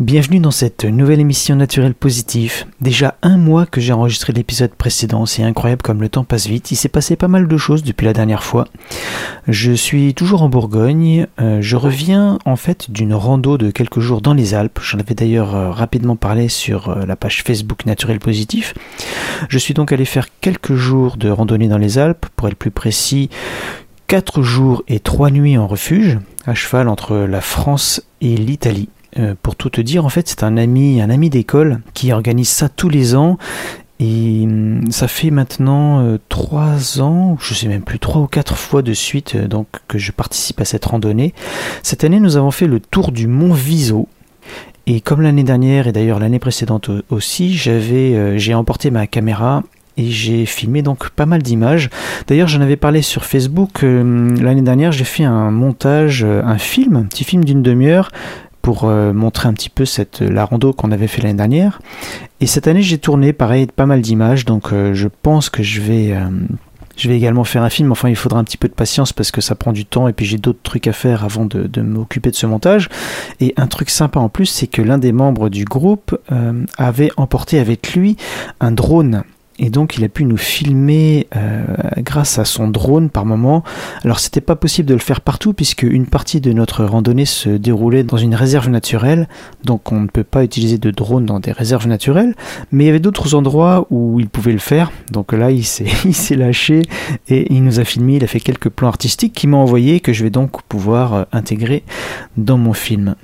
Bienvenue dans cette nouvelle émission Naturelle Positif. Déjà un mois que j'ai enregistré l'épisode précédent, c'est incroyable comme le temps passe vite. Il s'est passé pas mal de choses depuis la dernière fois. Je suis toujours en Bourgogne. Euh, je reviens en fait d'une rando de quelques jours dans les Alpes. J'en avais d'ailleurs euh, rapidement parlé sur euh, la page Facebook Naturel Positif. Je suis donc allé faire quelques jours de randonnée dans les Alpes, pour être plus précis. 4 jours et 3 nuits en refuge, à cheval entre la France et l'Italie. Euh, pour tout te dire, en fait, c'est un ami, un ami d'école qui organise ça tous les ans. Et hum, ça fait maintenant euh, trois ans, je sais même plus, trois ou quatre fois de suite euh, donc que je participe à cette randonnée. Cette année, nous avons fait le tour du mont Viso. Et comme l'année dernière et d'ailleurs l'année précédente aussi, j'avais, j'ai emporté ma caméra et j'ai filmé donc pas mal d'images. D'ailleurs, j'en avais parlé sur Facebook l'année dernière. J'ai fait un montage, un film, un petit film d'une demi-heure pour euh, montrer un petit peu cette, la rando qu'on avait fait l'année dernière. Et cette année, j'ai tourné pareil pas mal d'images, donc euh, je pense que je vais, euh, je vais également faire un film. Enfin, il faudra un petit peu de patience parce que ça prend du temps et puis j'ai d'autres trucs à faire avant de m'occuper de ce montage. Et un truc sympa en plus, c'est que l'un des membres du groupe avait emporté avec lui un drone et donc il a pu nous filmer euh, grâce à son drone par moment. Alors c'était pas possible de le faire partout puisque une partie de notre randonnée se déroulait dans une réserve naturelle, donc on ne peut pas utiliser de drone dans des réserves naturelles, mais il y avait d'autres endroits où il pouvait le faire. Donc là il s'est lâché et il nous a filmé, il a fait quelques plans artistiques qu'il m'a envoyé que je vais donc pouvoir euh, intégrer dans mon film.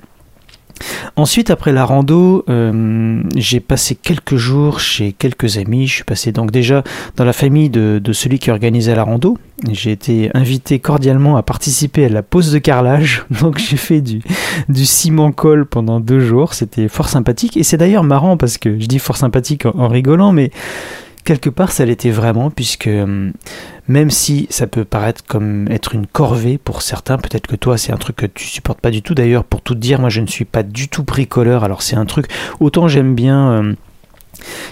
Ensuite, après la rando, euh, j'ai passé quelques jours chez quelques amis. Je suis passé donc déjà dans la famille de, celui qui organisait la rando. J'ai été invité cordialement à participer à la pose de carrelage. Donc j'ai fait du, du ciment colle pendant deux jours. C'était fort sympathique. Et c'est d'ailleurs marrant parce que je dis fort sympathique en rigolant, mais quelque part ça l'était vraiment puisque hum, même si ça peut paraître comme être une corvée pour certains, peut-être que toi c'est un truc que tu supportes pas du tout. D'ailleurs, pour tout dire, moi je ne suis pas du tout bricoleur. Alors c'est un truc autant j'aime bien hum,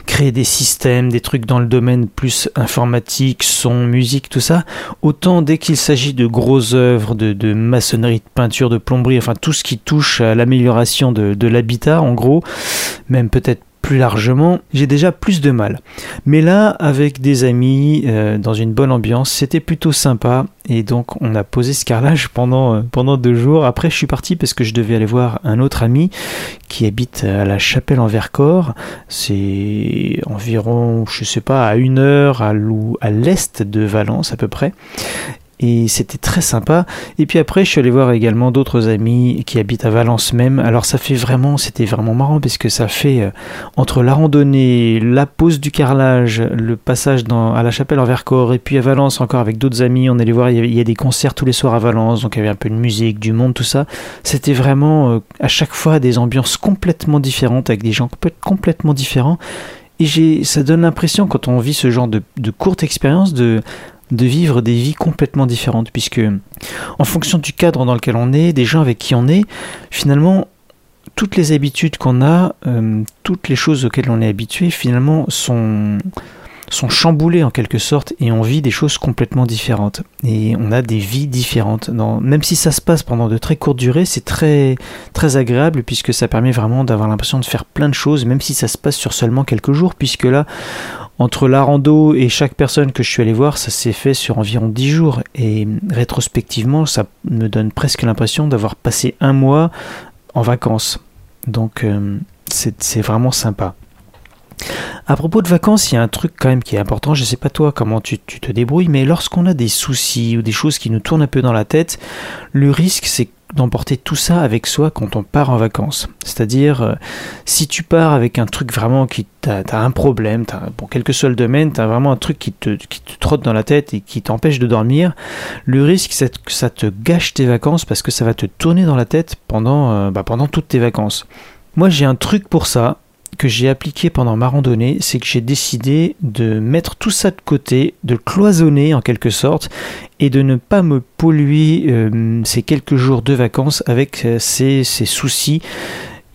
créer des systèmes, des trucs dans le domaine plus informatique, son, musique, tout ça, autant dès qu'il s'agit de grosses œuvres, de, maçonnerie, de peinture, de plomberie, enfin tout ce qui touche à l'amélioration de, de l'habitat, en gros, même peut-être plus largement, j'ai déjà plus de mal. Mais là, avec des amis, euh, dans une bonne ambiance, c'était plutôt sympa. Et donc, on a posé ce carrelage pendant, euh, pendant deux jours. Après, je suis parti parce que je devais aller voir un autre ami qui habite à la chapelle en Vercors. C'est environ, je sais pas, à une heure à l'est de Valence à peu près et c'était très sympa. Et puis après, je suis allé voir également d'autres amis qui habitent à Valence même. Alors ça fait vraiment, c'était vraiment marrant parce que ça fait euh, entre la randonnée, la pause du carrelage, le passage à la chapelle en Vercors et puis à Valence encore avec d'autres amis. On allait voir, il y, a des concerts tous les soirs à Valence, donc il y avait un peu de musique, du monde, tout ça. C'était vraiment euh, à chaque fois des ambiances complètement différentes avec des gens complètement différents. Et ça donne l'impression quand on vit ce genre de, de courte expérience de de vivre des vies complètement différentes, puisque en fonction du cadre dans lequel on est, des gens avec qui on est, finalement, toutes les habitudes qu'on a, euh, toutes les choses auxquelles on est habitué, finalement, sont, sont chamboulées en quelque sorte et on vit des choses complètement différentes. Et on a des vies différentes. même si ça se passe pendant de très courtes durées, c'est très, très agréable puisque ça permet vraiment d'avoir l'impression de faire plein de choses, même si ça se passe sur seulement quelques jours, puisque là, entre la rando et chaque personne que je suis allé voir, ça s'est fait sur environ 10 jours. Et rétrospectivement, ça me donne presque l'impression d'avoir passé un mois en vacances. Donc euh, c'est vraiment sympa. À propos de vacances, il y a un truc quand même qui est important. Je ne sais pas toi comment tu, tu te débrouilles, mais lorsqu'on a des soucis ou des choses qui nous tournent un peu dans la tête, le risque c'est d'emporter tout ça avec soi quand on part en vacances. C'est-à-dire, euh, si tu pars avec un truc vraiment qui t'a un problème, pour quel que soit le domaine, t'as vraiment un truc qui te, qui te trotte dans la tête et qui t'empêche de dormir, le risque c'est que ça te gâche tes vacances parce que ça va te tourner dans la tête pendant, euh, bah, pendant toutes tes vacances. Moi j'ai un truc pour ça, que j'ai appliqué pendant ma randonnée, c'est que j'ai décidé de mettre tout ça de côté, de cloisonner en quelque sorte, et de ne pas me polluer euh, ces quelques jours de vacances avec euh, ces, soucis.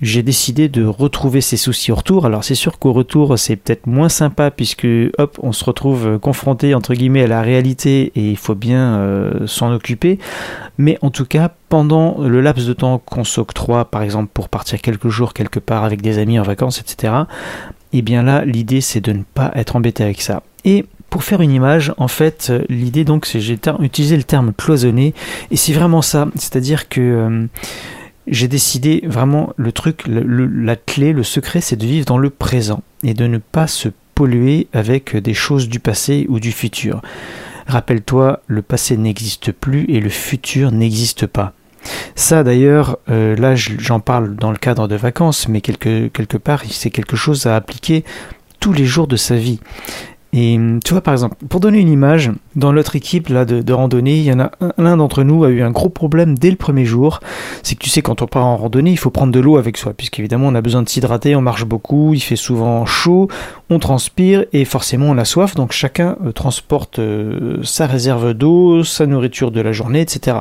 J'ai décidé de retrouver ces soucis au retour. Alors c'est sûr qu'au retour c'est peut-être moins sympa puisque hop on se retrouve confronté entre guillemets à la réalité et il faut bien euh, s'en occuper. Mais en tout cas pendant le laps de temps qu'on s'octroie par exemple pour partir quelques jours quelque part avec des amis en vacances etc. Et eh bien là l'idée c'est de ne pas être embêté avec ça. Et pour faire une image, en fait, l'idée donc c'est j'ai utilisé le terme cloisonné et c'est vraiment ça, c'est-à-dire que euh, j'ai décidé vraiment le truc, la clé, le secret, c'est de vivre dans le présent et de ne pas se polluer avec des choses du passé ou du futur. Rappelle-toi, le passé n'existe plus et le futur n'existe pas. Ça d'ailleurs, euh, là j'en parle dans le cadre de vacances, mais quelque, quelque part c'est quelque chose à appliquer tous les jours de sa vie. Et tu vois, par exemple, pour donner une image, dans notre équipe là de, randonnée, il y en a l'un d'entre nous a eu un gros problème dès le premier jour. C'est que tu sais, quand on part en randonnée, il faut prendre de l'eau avec soi, puisqu'évidemment on a besoin de s'hydrater, on marche beaucoup, il fait souvent chaud, on transpire et forcément on a soif. Donc chacun euh, transporte euh, sa réserve d'eau, sa nourriture de la journée, etc.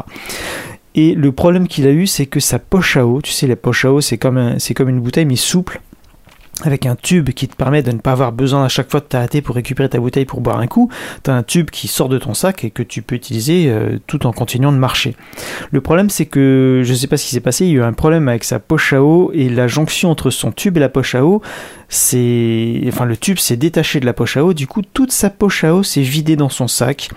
Et le problème qu'il a eu, c'est que sa poche à eau, tu sais, la poche à eau, c'est comme, c'est comme une bouteille mais souple avec un tube qui te permet de ne pas avoir besoin à chaque fois de t'arrêter pour récupérer ta bouteille pour boire un coup, tu as un tube qui sort de ton sac et que tu peux utiliser euh, tout en continuant de marcher. Le problème c'est que je ne sais pas ce qui s'est passé, il y a eu un problème avec sa poche à eau et la jonction entre son tube et la poche à eau, c'est enfin le tube s'est détaché de la poche à eau, du coup toute sa poche à eau s'est vidée dans son sac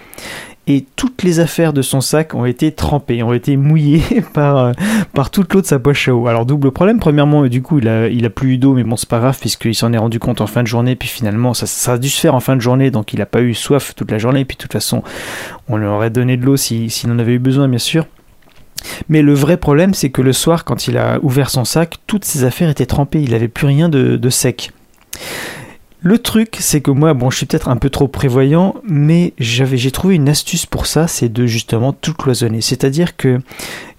et toutes les affaires de son sac ont été trempées, ont été mouillées par, euh, par toute l'eau de sa poche à eau. Alors double problème, premièrement, du coup, il a, il plus eu d'eau, mais bon, c'est pas grave, puisqu'il s'en est rendu compte en fin de journée, puis finalement, ça, ça, a dû se faire en fin de journée, donc il a pas eu soif toute la journée, puis de toute façon, on lui aurait donné de l'eau s'il en avait eu besoin, bien sûr. Mais le vrai problème, c'est que le soir, quand il a ouvert son sac, toutes ses affaires étaient trempées, il n'avait plus rien de sec. Le truc, c'est que moi, bon, je suis peut-être un peu trop prévoyant, mais j'avais, j'ai trouvé une astuce pour ça, c'est de justement tout cloisonner. C'est-à-dire que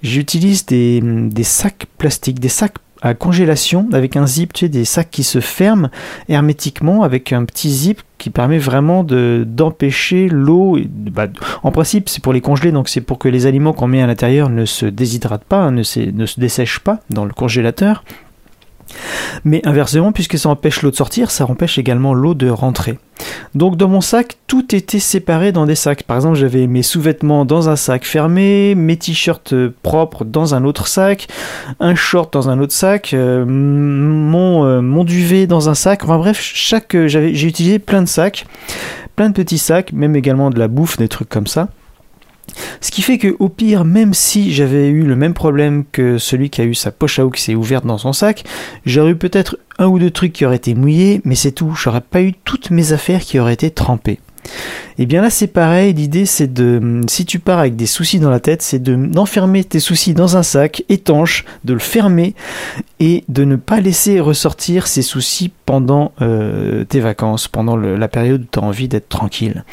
j'utilise des, sacs plastiques, des sacs à congélation avec un zip, tu sais, des sacs qui se ferment hermétiquement avec un petit zip qui permet vraiment de, d'empêcher l'eau. Bah, en principe, c'est pour les congeler, donc c'est pour que les aliments qu'on met à l'intérieur ne se déshydratent pas, ne, ne se dessèchent pas dans le congélateur. Mais inversement, puisque ça empêche l'eau de sortir, ça empêche également l'eau de rentrer. Donc dans mon sac, tout était séparé dans des sacs. Par exemple, j'avais mes sous-vêtements dans un sac fermé, mes t-shirts propres dans un autre sac, un short dans un autre sac, euh, mon, euh, mon duvet dans un sac. Enfin bref, chaque, j'ai utilisé plein de sacs, plein de petits sacs, même également de la bouffe, des trucs comme ça. Ce qui fait que au pire, même si j'avais eu le même problème que celui qui a eu sa poche à eau qui s'est ouverte dans son sac, j'aurais eu peut-être un ou deux trucs qui auraient été mouillés, mais c'est tout. J'aurais pas eu toutes mes affaires qui auraient été trempées. Et eh bien là c'est pareil, l'idée c'est de, si tu pars avec des soucis dans la tête, c'est de d'enfermer tes soucis dans un sac étanche, de le fermer et de ne pas laisser ressortir ces soucis pendant euh, tes vacances, pendant la période où tu as envie d'être tranquille.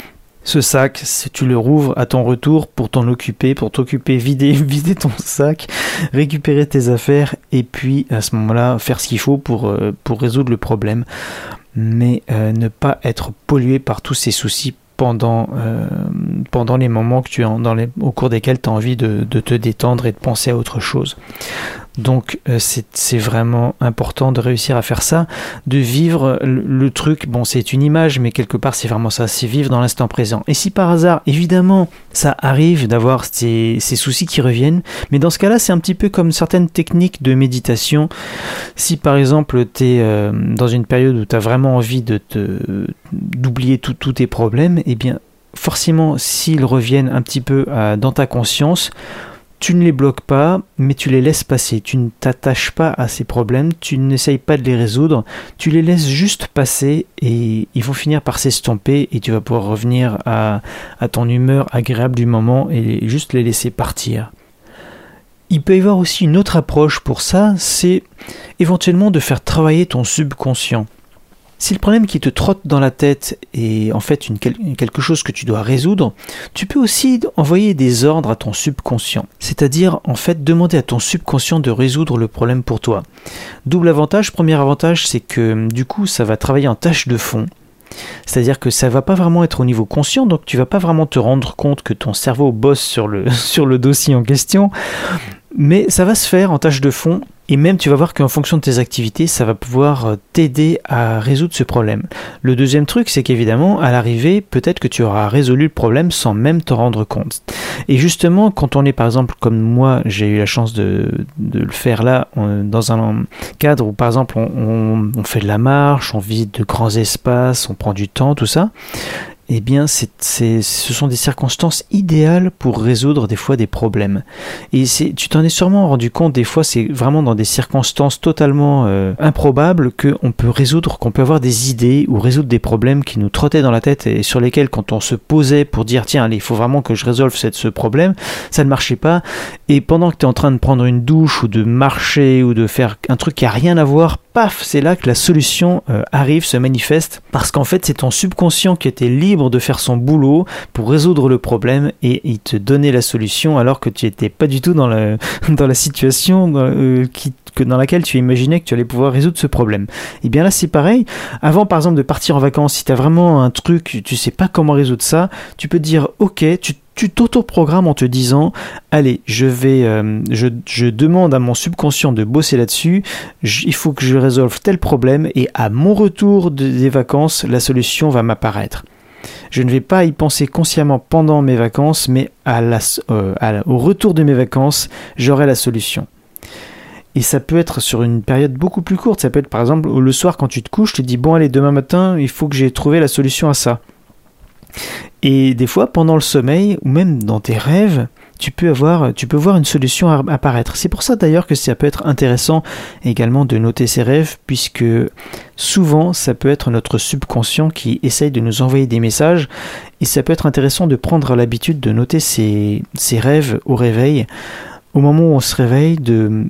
Ce sac, si tu le rouvres à ton retour pour t'en occuper, pour t'occuper, vider, vider ton sac, récupérer tes affaires et puis à ce moment-là faire ce qu'il faut pour, euh, résoudre le problème. Mais euh, ne pas être pollué par tous ces soucis pendant, euh, les moments que tu as, dans les, au cours desquels tu as envie de, te détendre et de penser à autre chose. Donc euh, c'est vraiment important de réussir à faire ça, de vivre le, truc, bon c'est une image, mais quelque part c'est vraiment ça, c'est vivre dans l'instant présent. Et si par hasard, évidemment, ça arrive d'avoir ces, ces, soucis qui reviennent, mais dans ce cas-là c'est un petit peu comme certaines techniques de méditation. Si par exemple tu es euh, dans une période où tu as vraiment envie de d'oublier tous tes problèmes, eh bien forcément s'ils reviennent un petit peu dans ta conscience, tu ne les bloques pas, mais tu les laisses passer. Tu ne t'attaches pas à ces problèmes, tu n'essayes pas de les résoudre, tu les laisses juste passer et ils vont finir par s'estomper et tu vas pouvoir revenir à, à ton humeur agréable du moment et juste les laisser partir. Il peut y avoir aussi une autre approche pour ça, c'est éventuellement de faire travailler ton subconscient. Si le problème qui te trotte dans la tête est en fait une, quelque chose que tu dois résoudre, tu peux aussi envoyer des ordres à ton subconscient. C'est-à-dire en fait demander à ton subconscient de résoudre le problème pour toi. Double avantage, premier avantage c'est que du coup ça va travailler en tâche de fond. C'est-à-dire que ça va pas vraiment être au niveau conscient, donc tu vas pas vraiment te rendre compte que ton cerveau bosse sur le, sur le dossier en question, mais ça va se faire en tâche de fond Et même tu vas voir qu'en fonction de tes activités, ça va pouvoir euh, t'aider à résoudre ce problème. Le deuxième truc, c'est qu'évidemment, à l'arrivée, peut-être que tu auras résolu le problème sans même t'en rendre compte. Et justement, quand on est par exemple comme moi, j'ai eu la chance de, le faire là, dans un cadre où par exemple on, on fait de la marche, on visite de grands espaces, on prend du temps, tout ça, eh bien, ce sont des circonstances idéales pour résoudre des fois des problèmes. Et tu t'en es sûrement rendu compte, des fois, c'est vraiment dans des circonstances totalement euh, improbables qu'on peut résoudre, qu'on peut avoir des idées ou résoudre des problèmes qui nous trottaient dans la tête et sur lesquels, quand on se posait pour dire, tiens, il faut vraiment que je résolve cette, ce problème, ça ne marchait pas. Et pendant que tu es en train de prendre une douche ou de marcher ou de faire un truc qui a rien à voir, paf, c'est là que la solution euh, arrive, se manifeste, parce qu'en fait c'est ton subconscient qui était libre de faire son boulot pour résoudre le problème et il te donnait la solution alors que tu n'étais pas du tout dans la, dans situation euh, qui, que dans laquelle tu imaginais que tu allais pouvoir résoudre ce problème. Et bien là c'est pareil, avant par exemple de partir en vacances, si tu vraiment un truc, tu sais pas comment résoudre ça, tu peux dire ok, tu tu t'auto-programmes en te disant allez je vais euh, je, demande à mon subconscient de bosser là-dessus il faut que je résolve tel problème et à mon retour des vacances la solution va m'apparaître. Je ne vais pas y penser consciemment pendant mes vacances mais à euh, au retour de mes vacances j'aurai la solution. Et ça peut être sur une période beaucoup plus courte. Ça peut être par exemple le soir quand tu te couches tu dis bon allez demain matin il faut que j'ai trouvé la solution à ça et des fois, pendant le sommeil, ou même dans tes rêves, tu peux avoir, tu peux voir une solution apparaître. C'est pour ça d'ailleurs que ça peut être intéressant également de noter ses rêves, puisque souvent ça peut être notre subconscient qui essaye de nous envoyer des messages, et ça peut être intéressant de prendre l'habitude de noter ses, rêves au réveil, au moment où on se réveille, de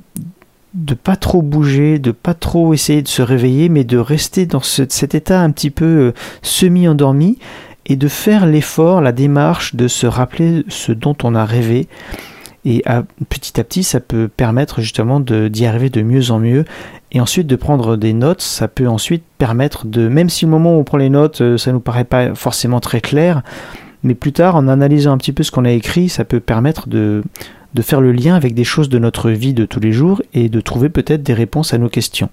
de pas trop bouger, de pas trop essayer de se réveiller, mais de rester dans cet état un petit peu euh, semi-endormi et de faire l'effort, la démarche de se rappeler ce dont on a rêvé. Et petit à petit, ça peut permettre justement d'y arriver de mieux en mieux. Et ensuite de prendre des notes, ça peut ensuite permettre de, même si au moment où on prend les notes, euh, ça nous paraît pas forcément très clair, mais plus tard, en analysant un petit peu ce qu'on a écrit, ça peut permettre de, de faire le lien avec des choses de notre vie de tous les jours et de trouver peut-être des réponses à nos questions.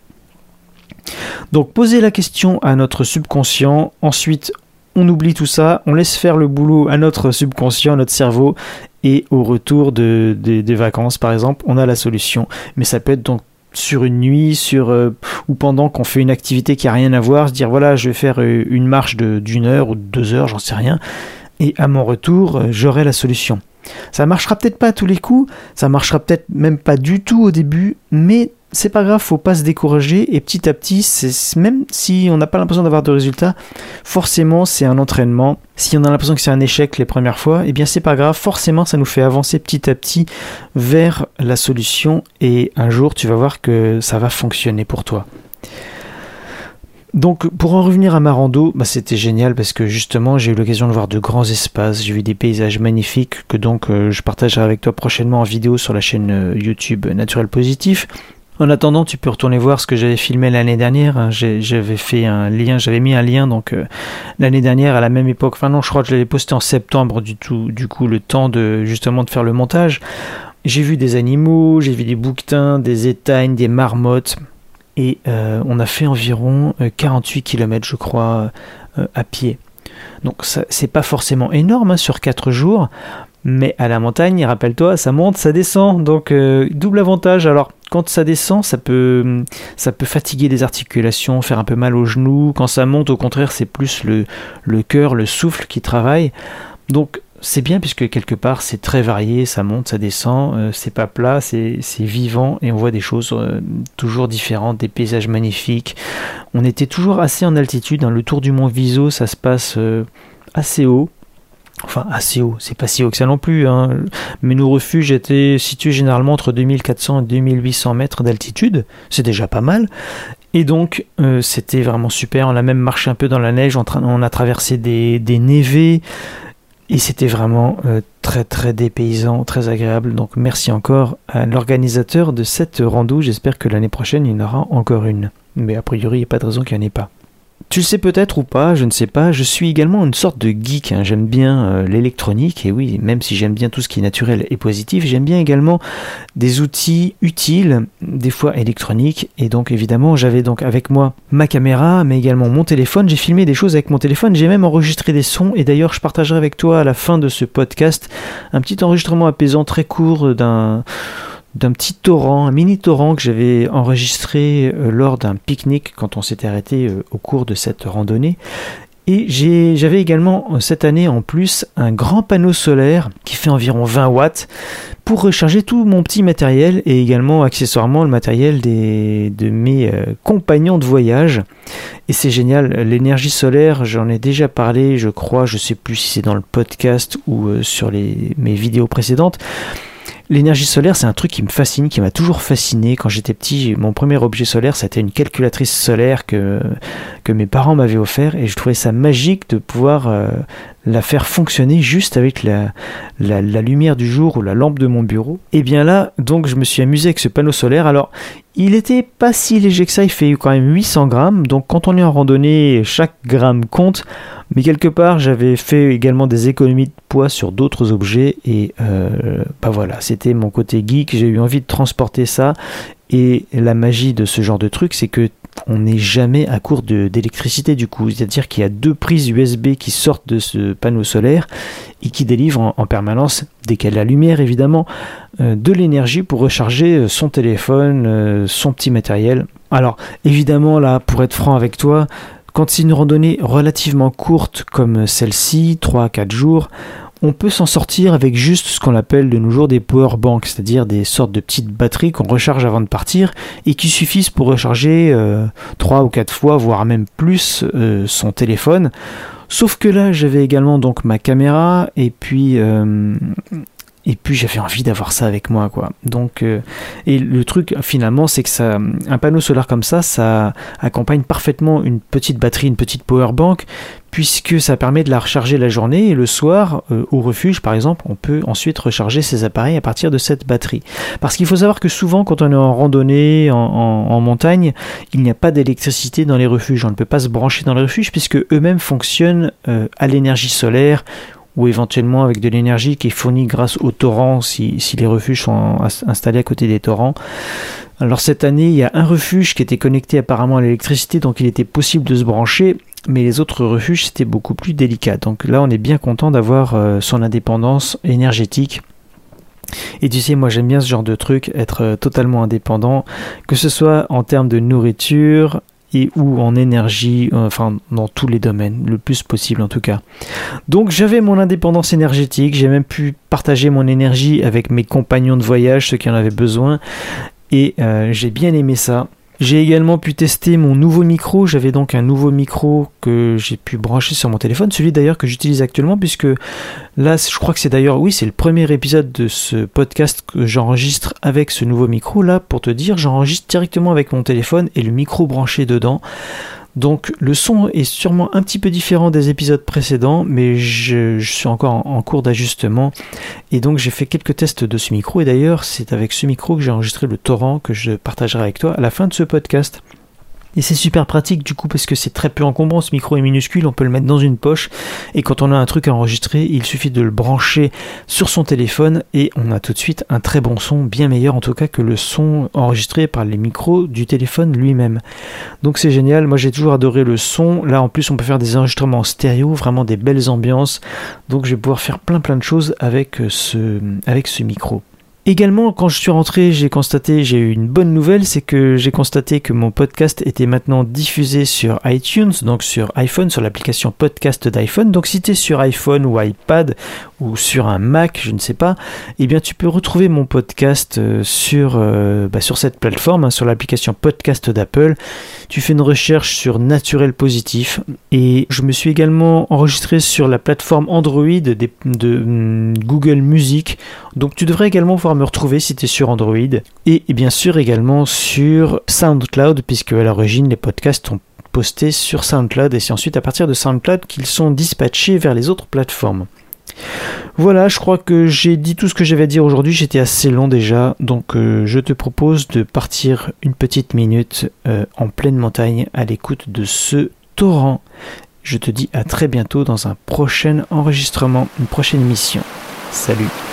Donc poser la question à notre subconscient, ensuite on oublie tout ça, on laisse faire le boulot à notre subconscient, à notre cerveau, et au retour de, des vacances, par exemple, on a la solution. Mais ça peut être donc sur une nuit, sur euh, ou pendant qu'on fait une activité qui a rien à voir, se dire voilà, je vais faire euh, une marche d'une heure ou de deux heures, j'en sais rien, et à mon retour, euh, j'aurai la solution. Ça marchera peut-être pas à tous les coups, ça marchera peut-être même pas du tout au début, mais c'est pas grave, faut pas se décourager et petit à petit, même si on n'a pas l'impression d'avoir de résultats, forcément c'est un entraînement. Si on a l'impression que c'est un échec les premières fois, eh bien c'est pas grave, forcément ça nous fait avancer petit à petit vers la solution et un jour tu vas voir que ça va fonctionner pour toi. Donc pour en revenir à ma rando, bah, c'était génial parce que justement j'ai eu l'occasion de voir de grands espaces, j'ai vu des paysages magnifiques que donc euh, je partagerai avec toi prochainement en vidéo sur la chaîne euh, YouTube Naturel Positif. En attendant, tu peux retourner voir ce que j'avais filmé l'année dernière. J'avais fait un lien, j'avais mis un lien donc euh, l'année dernière à la même époque. Enfin non, je crois que je l'avais posté en septembre du tout. Du coup, le temps de justement de faire le montage. J'ai vu des animaux, j'ai vu des bouquetins, des étaignes, des marmottes. Et euh, on a fait environ 48 euh, km, je crois, à pied. Donc c'est pas forcément énorme hein, sur 4 jours, mais à la montagne, rappelle-toi, ça monte, ça descend, donc double avantage. Alors quand ça descend, ça peut, ça peut fatiguer les articulations, faire un peu mal aux genoux. Quand ça monte, au contraire, c'est plus le, le cœur, le souffle qui travaille. Donc c'est bien puisque quelque part c'est très varié, ça monte, ça descend, euh, c'est pas plat, c'est vivant et on voit des choses euh, toujours différentes, des paysages magnifiques. On était toujours assez en altitude, hein. le tour du mont Viso ça se passe euh, assez haut, Enfin, assez haut, c'est pas si haut que ça non plus, hein. mais nos refuges étaient situés généralement entre 2400 et 2800 mètres d'altitude, c'est déjà pas mal, et donc euh, c'était vraiment super, on a même marché un peu dans la neige, on, a traversé des, des névés, et c'était vraiment euh, très très dépaysant, très agréable, donc merci encore à l'organisateur de cette rando, j'espère que l'année prochaine il y en aura encore une, mais a priori il n'y a pas de raison qu'il n'y en ait pas. Tu le sais peut-être ou pas, je ne sais pas, je suis également une sorte de geek, hein. j'aime bien euh, l'électronique, et oui, même si j'aime bien tout ce qui est naturel et positif, j'aime bien également des outils utiles, des fois électroniques, et donc évidemment j'avais donc avec moi ma caméra, mais également mon téléphone, j'ai filmé des choses avec mon téléphone, j'ai même enregistré des sons, et d'ailleurs je partagerai avec toi à la fin de ce podcast un petit enregistrement apaisant très court d'un d'un petit torrent, un mini torrent que j'avais enregistré euh, lors d'un pique-nique quand on s'était arrêté euh, au cours de cette randonnée. Et j'avais également euh, cette année en plus un grand panneau solaire qui fait environ 20 watts pour recharger tout mon petit matériel et également accessoirement le matériel des, de mes compagnons de voyage. Et c'est génial, l'énergie solaire, j'en ai déjà parlé, je crois, je sais plus si c'est dans le podcast ou sur les, mes vidéos précédentes. L'énergie solaire, c'est un truc qui me fascine, qui m'a toujours fasciné. Quand j'étais petit, mon premier objet solaire, c'était une calculatrice solaire que, mes parents m'avaient offert et je trouvais ça magique de pouvoir euh, la faire fonctionner juste avec la, lumière du jour ou la lampe de mon bureau. Et bien là, donc je me suis amusé avec ce panneau solaire. Alors, il était pas si léger que ça, il fait quand même 800 grammes. Donc quand on est en randonnée, chaque gramme compte. Mais quelque part, j'avais fait également des économies de poids sur d'autres objets et euh, bah voilà, c'était mon côté geek. J'ai eu envie de transporter ça. Et la magie de ce genre de truc, c'est que on n'est jamais à court d'électricité du coup. C'est-à-dire qu'il y a deux prises USB qui sortent de ce panneau solaire et qui délivrent en, permanence, dès qu'il a la lumière évidemment, euh, de l'énergie pour recharger son téléphone, euh, son petit matériel. Alors évidemment là, pour être franc avec toi, quand c'est une randonnée relativement courte comme celle-ci, 3 à 4 jours, on peut s'en sortir avec juste ce qu'on appelle de nos jours des power banks, c'est-à-dire des sortes de petites batteries qu'on recharge avant de partir et qui suffisent pour recharger euh, 3 ou 4 fois, voire même plus euh, son téléphone. Sauf que là, j'avais également donc ma caméra et puis euh, et puis j'avais envie d'avoir ça avec moi quoi. Donc euh, et le truc finalement c'est que ça un panneau solaire comme ça ça accompagne parfaitement une petite batterie, une petite power bank puisque ça permet de la recharger la journée et le soir euh, au refuge par exemple on peut ensuite recharger ses appareils à partir de cette batterie parce qu'il faut savoir que souvent quand on est en randonnée en, montagne il n'y a pas d'électricité dans les refuges on ne peut pas se brancher dans les refuges puisque eux-mêmes fonctionnent euh, à l'énergie solaire ou éventuellement avec de l'énergie qui est fournie grâce aux torrents si, les refuges sont installés à côté des torrents. Alors cette année, il y a un refuge qui était connecté apparemment à l'électricité, donc il était possible de se brancher, mais les autres refuges c'était beaucoup plus délicat. Donc là, on est bien content d'avoir euh, son indépendance énergétique. Et tu sais, moi j'aime bien ce genre de truc, être euh, totalement indépendant, que ce soit en termes de nourriture, et ou en énergie, euh, enfin dans tous les domaines, le plus possible en tout cas. Donc j'avais mon indépendance énergétique, j'ai même pu partager mon énergie avec mes compagnons de voyage, ceux qui en avaient besoin, et euh, j'ai bien aimé ça. J'ai également pu tester mon nouveau micro. J'avais donc un nouveau micro que j'ai pu brancher sur mon téléphone, celui d'ailleurs que j'utilise actuellement, puisque là, je crois que c'est d'ailleurs, oui, c'est le premier épisode de ce podcast que j'enregistre avec ce nouveau micro. Là, pour te dire, j'enregistre directement avec mon téléphone et le micro branché dedans. Donc le son est sûrement un petit peu différent des épisodes précédents, mais je, suis encore en, cours d'ajustement. Et donc j'ai fait quelques tests de ce micro, et d'ailleurs c'est avec ce micro que j'ai enregistré le torrent que je partagerai avec toi à la fin de ce podcast. Et c'est super pratique du coup parce que c'est très peu encombrant, ce micro est minuscule, on peut le mettre dans une poche et quand on a un truc à enregistrer, il suffit de le brancher sur son téléphone et on a tout de suite un très bon son, bien meilleur en tout cas que le son enregistré par les micros du téléphone lui-même. Donc c'est génial, moi j'ai toujours adoré le son, là en plus on peut faire des enregistrements stéréo, vraiment des belles ambiances, donc je vais pouvoir faire plein plein de choses avec ce, avec ce micro. Également, quand je suis rentré, j'ai constaté, j'ai eu une bonne nouvelle, c'est que j'ai constaté que mon podcast était maintenant diffusé sur iTunes, donc sur iPhone, sur l'application podcast d'iPhone. Donc si tu es sur iPhone ou iPad ou sur un Mac, je ne sais pas, eh bien tu peux retrouver mon podcast euh, sur, euh, bah, sur cette plateforme, hein, sur l'application podcast d'Apple. Tu fais une recherche sur Naturel Positif et je me suis également enregistré sur la plateforme Android de, de hum, Google Music. Donc tu devrais également pouvoir me retrouver si tu es sur Android. Et, bien sûr également sur SoundCloud, puisque à l'origine les podcasts sont postés sur SoundCloud et c'est ensuite à partir de SoundCloud qu'ils sont dispatchés vers les autres plateformes. Voilà, je crois que j'ai dit tout ce que j'avais à dire aujourd'hui, j'étais assez long déjà, donc euh, je te propose de partir une petite minute euh, en pleine montagne à l'écoute de ce torrent. Je te dis à très bientôt dans un prochain enregistrement, une prochaine émission. Salut